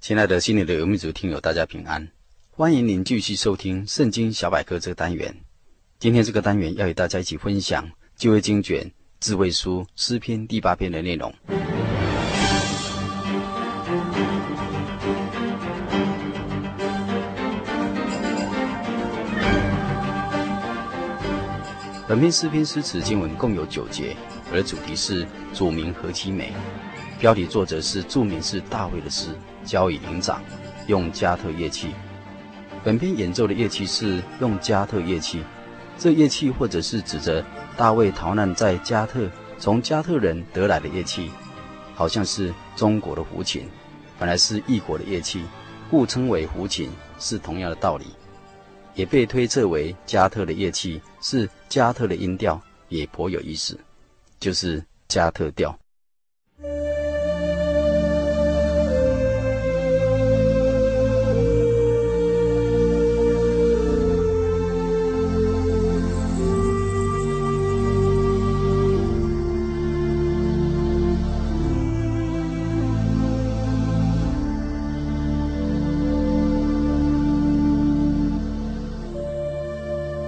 亲爱的心灵的游牧族听友，大家平安！欢迎您继续收听《圣经小百科》这个单元。今天这个单元要与大家一起分享旧约经卷智慧书诗篇第八篇的内容。本篇诗篇诗词经文共有九节，而主题是“主名何其美”。标题作者是著名是大卫的诗。交与灵长，用加特乐器。本篇演奏的乐器是用加特乐器，这乐器或者是指着大卫逃难在加特，从加特人得来的乐器，好像是中国的胡琴，本来是异国的乐器，故称为胡琴，是同样的道理。也被推测为加特的乐器是加特的音调，也颇有意思，就是加特调。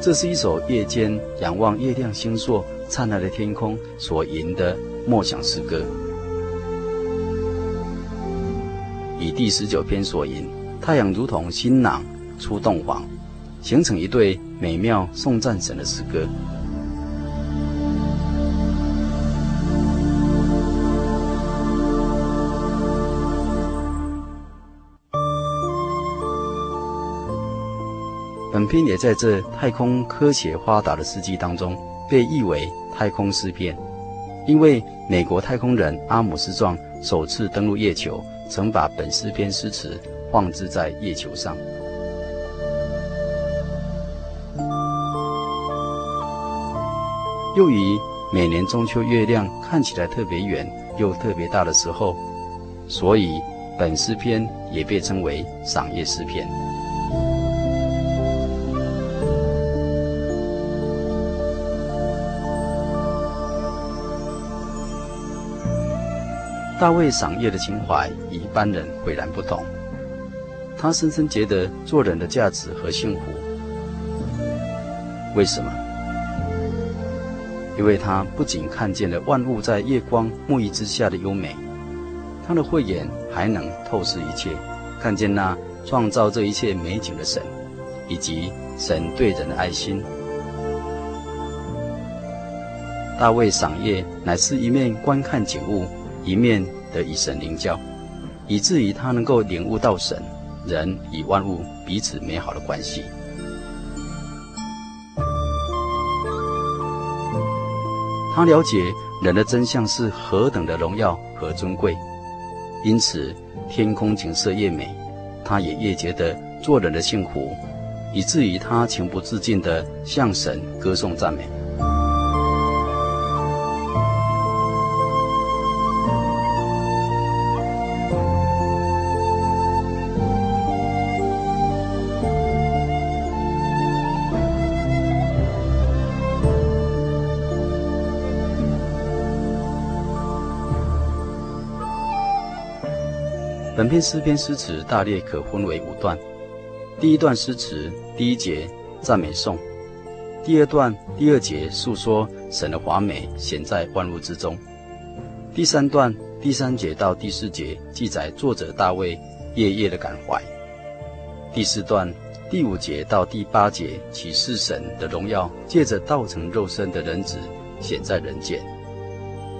这是一首夜间仰望月亮星宿灿烂的天空所吟的默想诗歌，以第十九篇所吟“太阳如同新郎出洞房”，形成一对美妙送战神的诗歌。篇也在这太空科学发达的世纪当中被译为太空诗篇，因为美国太空人阿姆斯壮首次登陆月球，曾把本诗篇诗词放置在月球上。又于每年中秋月亮看起来特别圆又特别大的时候，所以本诗篇也被称为赏月诗篇。大卫赏月的情怀与一般人迥然不同，他深深觉得做人的价值和幸福。为什么？因为他不仅看见了万物在月光沐浴之下的优美，他的慧眼还能透视一切，看见那创造这一切美景的神，以及神对人的爱心。大卫赏月乃是一面观看景物。一面的与神灵交，以至于他能够领悟到神、人与万物彼此美好的关系。他了解人的真相是何等的荣耀和尊贵，因此天空景色越美，他也越觉得做人的幸福，以至于他情不自禁地向神歌颂赞美。篇诗篇诗词大略可分为五段。第一段诗词，第一节赞美颂；第二段第二节述说神的华美显在万物之中；第三段第三节到第四节记载作者大卫夜夜的感怀；第四段第五节到第八节启示神的荣耀，借着道成肉身的人子显在人间；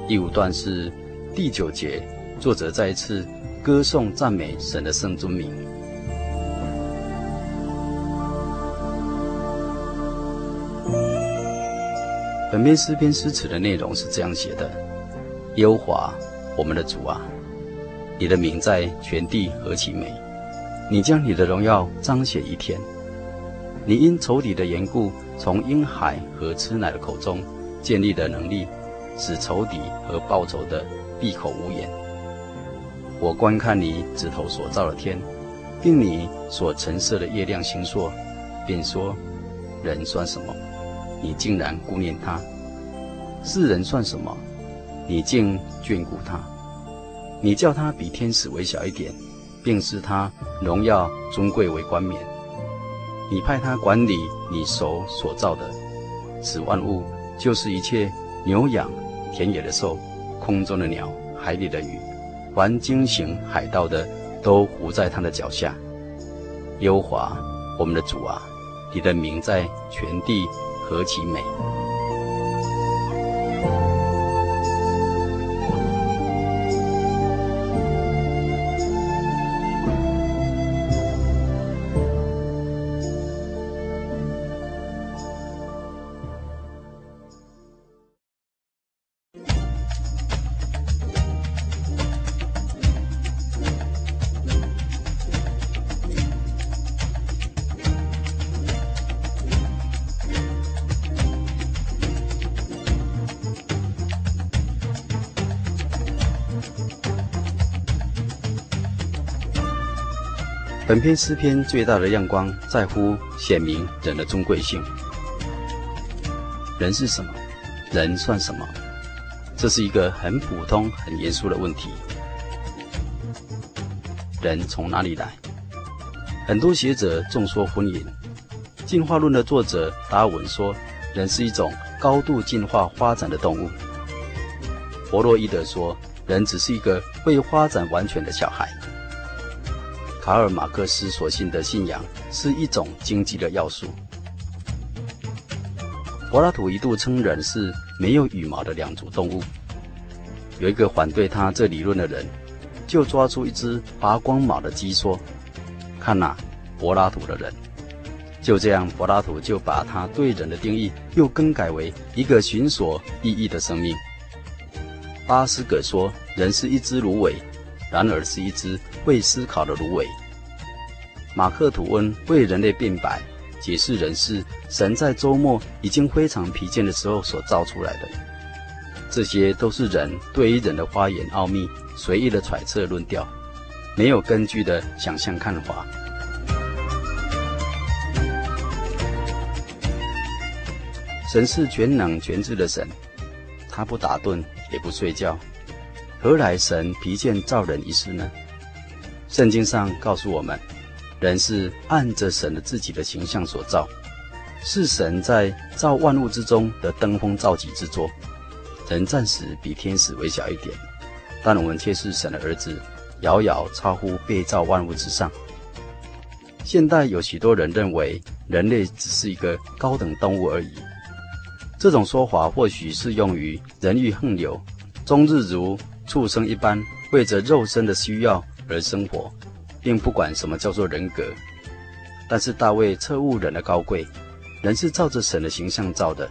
第五段是第九节，作者再一次。歌颂赞美神的圣尊名。本篇诗篇诗词的内容是这样写的，耶和华，我们的主啊，你的名在全地何其美，你将你的荣耀彰显于天，你因仇敌的缘故，从婴孩和吃奶的口中建立的能力，使仇敌和报仇的闭口无言。我观看你指头所造的天，并你所陈设的月亮星宿，便说：人算什么？你竟然顾念他，世人算什么？你竟眷顾他。你叫他比天使微小一点，并使他荣耀尊贵为冠冕。你派他管理你手所造的，此万物就是一切牛羊、田野的兽、空中的鸟、海里的鱼，凡经行海盗的，都伏在他的脚下。耶和华，我们的主啊，你的名在全地。何其美！本篇诗篇最大的亮光在乎显明人的尊贵性。人是什么？人算什么？这是一个很普通、很严肃的问题。人从哪里来？很多学者众说纷纭。进化论的作者达尔文说，人是一种高度进化发展的动物。弗洛伊德说，人只是一个未发展完全的小孩。卡尔马克思所信的信仰是一种经济的要素。柏拉图一度称人是没有羽毛的两足动物。有一个反对他这理论的人，就抓出一只拔光毛的鸡说：“看呐，柏拉图的人。”就这样，柏拉图就把他对人的定义又更改为一个寻索意义的生命。巴斯葛说：“人是一只芦苇。”然而是一只会思考的芦苇。马克吐温为人类辩白，解释人是神在周末已经非常疲倦的时候所造出来的。这些都是人对于人的花言奥秘随意的揣测论调，没有根据的想象看法。神是全能全知的神，他不打盹也不睡觉。何来神疲倦造人一事呢？圣经上告诉我们，人是按着神的自己的形象所造，是神在造万物之中的登峰造极之作。人暂时比天使微小一点，但我们却是神的儿子，遥遥超乎被造万物之上。现代有许多人认为人类只是一个高等动物而已，这种说法或许适用于人欲横流，终日如畜生一般为着肉身的需要而生活，并不管什么叫做人格。但是大卫彻悟人的高贵，人是照着神的形象造的，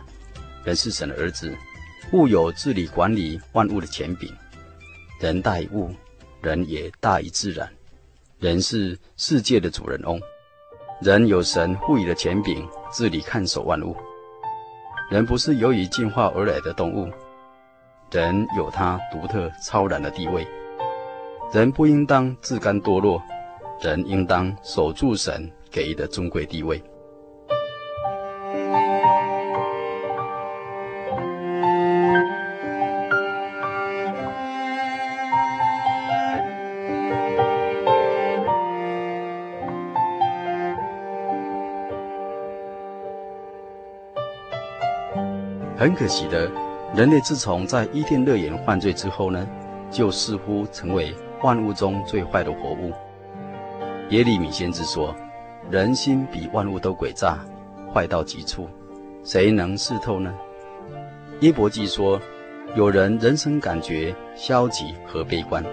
人是神的儿子，物有治理管理万物的权柄。人大于物，人也大于自然，人是世界的主人翁，人有神赋予的权柄治理看守万物。人不是由于进化而来的动物。人有他独特超然的地位，人不应当自甘堕落，人应当守住神给予的尊贵地位。很可惜的。人类自从在伊甸乐园犯罪之后呢，就似乎成为万物中最坏的活物。耶利米先知说：“人心比万物都诡诈，坏到极处，谁能识透呢？”约伯记说：“有人人生感觉消极和悲观。”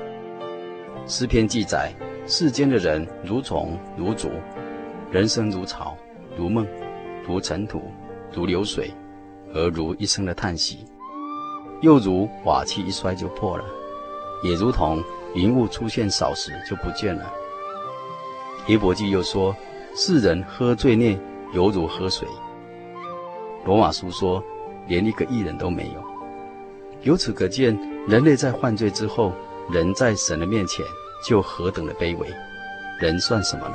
诗篇记载：“世间的人如虫如竹，人生如草如梦，如尘土，如流水。”而如一声的叹息，又如瓦器一摔就破了，也如同云雾出现少时就不见了。约伯记又说：“世人喝罪孽，犹如喝水。”罗马书说：“连一个义人都没有。”由此可见，人类在犯罪之后，人在神的面前就何等的卑微，人算什么呢？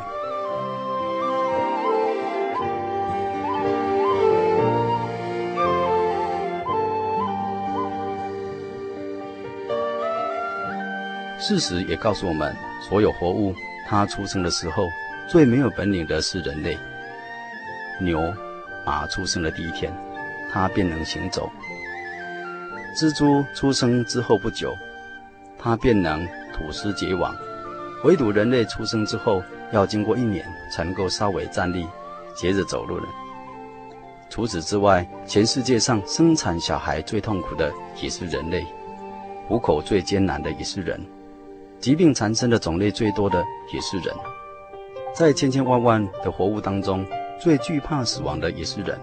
事实也告诉我们，所有活物。它出生的时候，最没有本领的是人类。牛、马出生的第一天，它便能行走；蜘蛛出生之后不久，它便能吐丝结网。唯独人类出生之后，要经过一年才能够稍微站立，接着走路了。除此之外，全世界上生产小孩最痛苦的也是人类，糊口最艰难的也是人。疾病缠身的种类最多的也是人，在千千万万的活物当中，最惧怕死亡的也是人。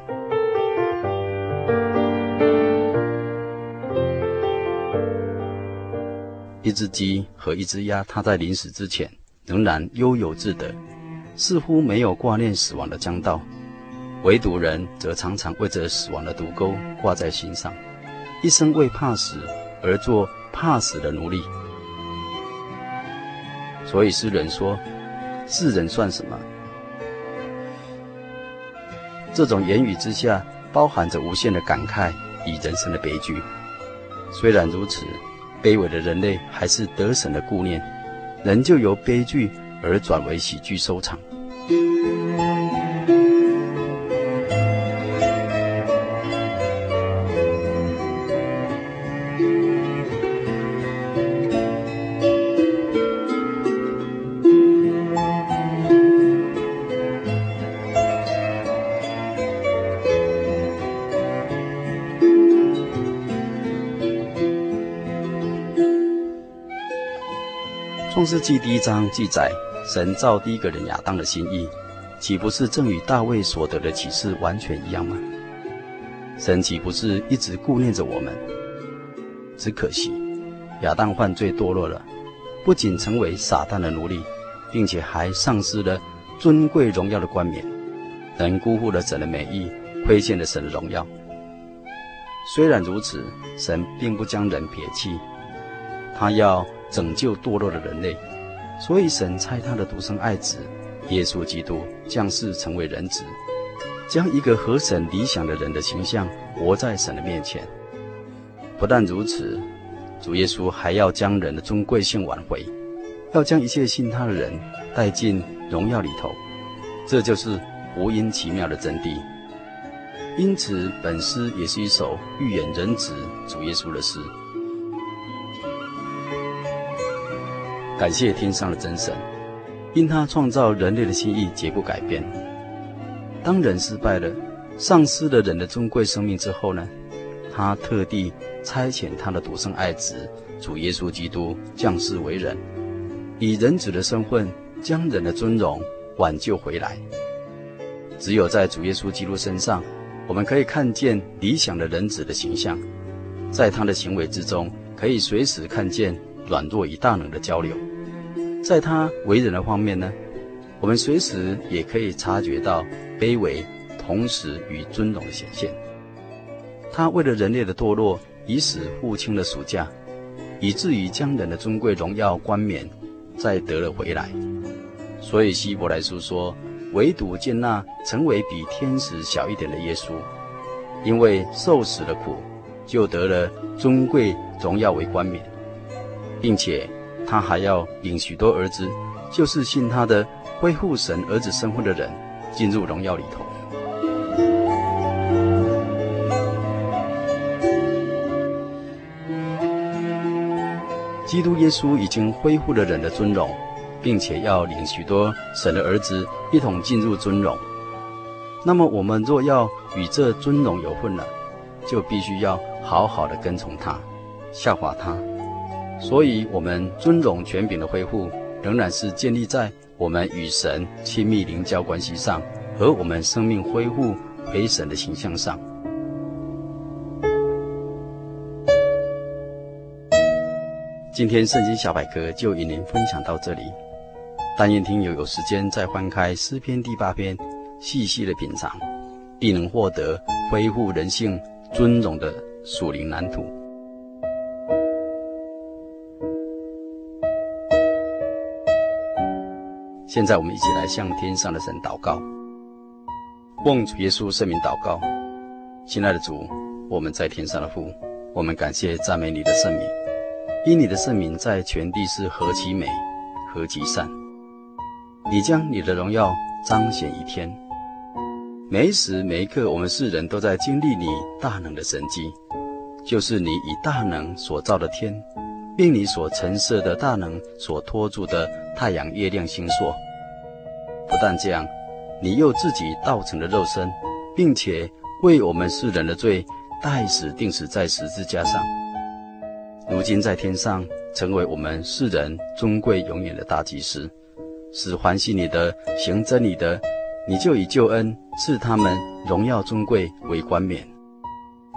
一只鸡和一只鸭，它在临死之前仍然悠游自得，似乎没有挂念死亡的将到；唯独人则常常为着死亡的毒钩挂在心上，一生为怕死而做怕死的奴隶。所以诗人说：“世人算什么？”这种言语之下，包含着无限的感慨与人生的悲剧。虽然如此，卑微的人类还是得神的顾念，仍旧由悲剧而转为喜剧收场。创世记第一章记载，神造第一个人亚当的心意，岂不是正与大卫所得的启示完全一样吗？神岂不是一直顾念着我们？只可惜，亚当犯罪堕落了，不仅成为撒旦的奴隶，并且还丧失了尊贵荣耀的冠冕，人辜负了神的美意，亏欠了神的荣耀。虽然如此，神并不将人撇弃，他要。拯救堕落的人类，所以神差他的独生爱子耶稣基督降世成为人子，将一个合神理想的人的形象活在神的面前。不但如此，主耶稣还要将人的尊贵性挽回，要将一切信他的人带进荣耀里头。这就是福音奇妙的真谛。因此，本诗也是一首预言人子主耶稣的诗。感谢天上的真神，因他创造人类的心意绝不改变。当人失败了，丧失了人的尊贵生命之后呢，他特地差遣他的独生爱子主耶稣基督降世为人，以人子的身份将人的尊荣挽救回来。只有在主耶稣基督身上，我们可以看见理想的人子的形象，在他的行为之中，可以随时看见。软弱与大能的交流，在他为人的方面呢，我们随时也可以察觉到卑微，同时与尊荣的显现。他为了人类的堕落，以死付清了赎价，以至于将人的尊贵荣耀冠冕再得了回来。所以希伯来书说，唯独见那成为比天使小一点的耶稣，因为受死的苦，就得了尊贵荣耀为冠冕。并且他还要领许多儿子，就是信他的恢复神儿子身份的人，进入荣耀里头。基督耶稣已经恢复了人的尊荣，并且要领许多神的儿子一同进入尊荣。那么我们若要与这尊荣有份了，就必须要好好的跟从他，效法他。所以，我们尊荣权柄的恢复，仍然是建立在我们与神亲密邻交关系上，和我们生命恢复回神的形象上。今天，圣经小百科就与您分享到这里。但愿听友有时间再翻开诗篇第八篇，细细的品尝，必能获得恢复人性尊荣的属灵蓝图。现在我们一起来向天上的神祷告，奉主耶稣圣名祷告，亲爱的主，我们在天上的父，我们感谢赞美你的圣名，因你的圣名在全地是何其美，何其善。你将你的荣耀彰显一天，每一时每一刻，我们世人都在经历你大能的神迹，就是你以大能所造的天，并你所陈设的大能所托住的太阳、月亮、星宿。不但这样，你又自己道成了肉身，并且为我们世人的罪代死钉死在十字架上。如今在天上，成为我们世人尊贵永远的大祭司，使欢喜你的、行真理的，你就以救恩赐他们荣耀尊贵为冠冕。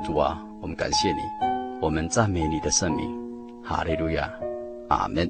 主啊，我们感谢你，我们赞美你的圣名，哈利路亚，阿门。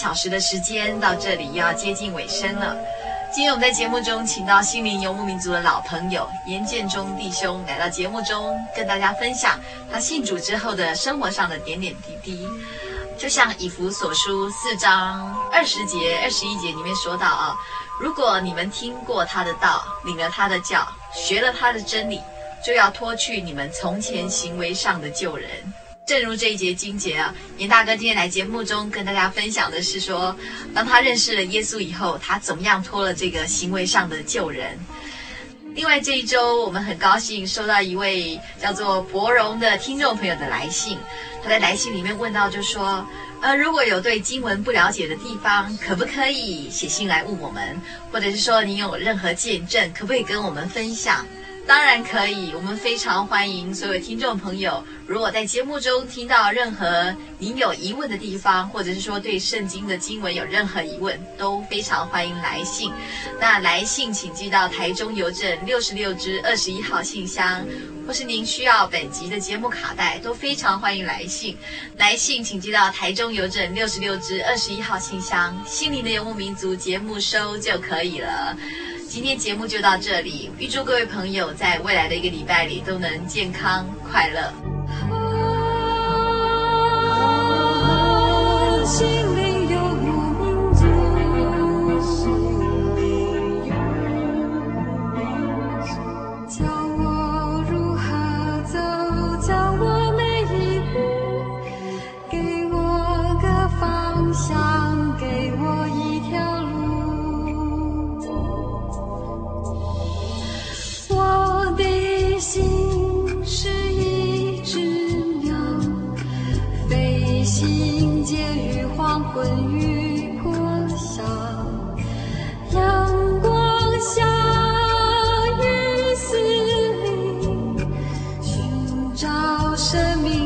小时的时间，到这里又要接近尾声了。今天我们在节目中请到心灵游牧民族的老朋友严建中弟兄来到节目中，跟大家分享他信主之后的生活上的点点滴滴。就像以弗所书四章二十节、二十一节里面说到啊，如果你们听过他的道，领了他的教，学了他的真理，就要脱去你们从前行为上的旧人。正如这一节经节啊，严大哥今天来节目中跟大家分享的是说，当他认识了耶稣以后，他怎么样脱了这个行为上的旧人。另外这一周，我们很高兴收到一位叫做博荣的听众朋友的来信，他在来信里面问到，就说，呃，如果有对经文不了解的地方，可不可以写信来问我们，或者是说你有任何见证，可不可以跟我们分享？当然可以，我们非常欢迎所有听众朋友。如果在节目中听到任何您有疑问的地方，或者是说对圣经的经文有任何疑问，都非常欢迎来信。那来信请寄到台中邮政六十六支二十一号信箱，或是您需要本集的节目卡带，都非常欢迎来信。来信请寄到台中邮政六十六支二十一号信箱，心灵的游牧民族节目收就可以了。今天节目就到这里，预祝各位朋友在未来的一个礼拜里都能健康快乐。شميل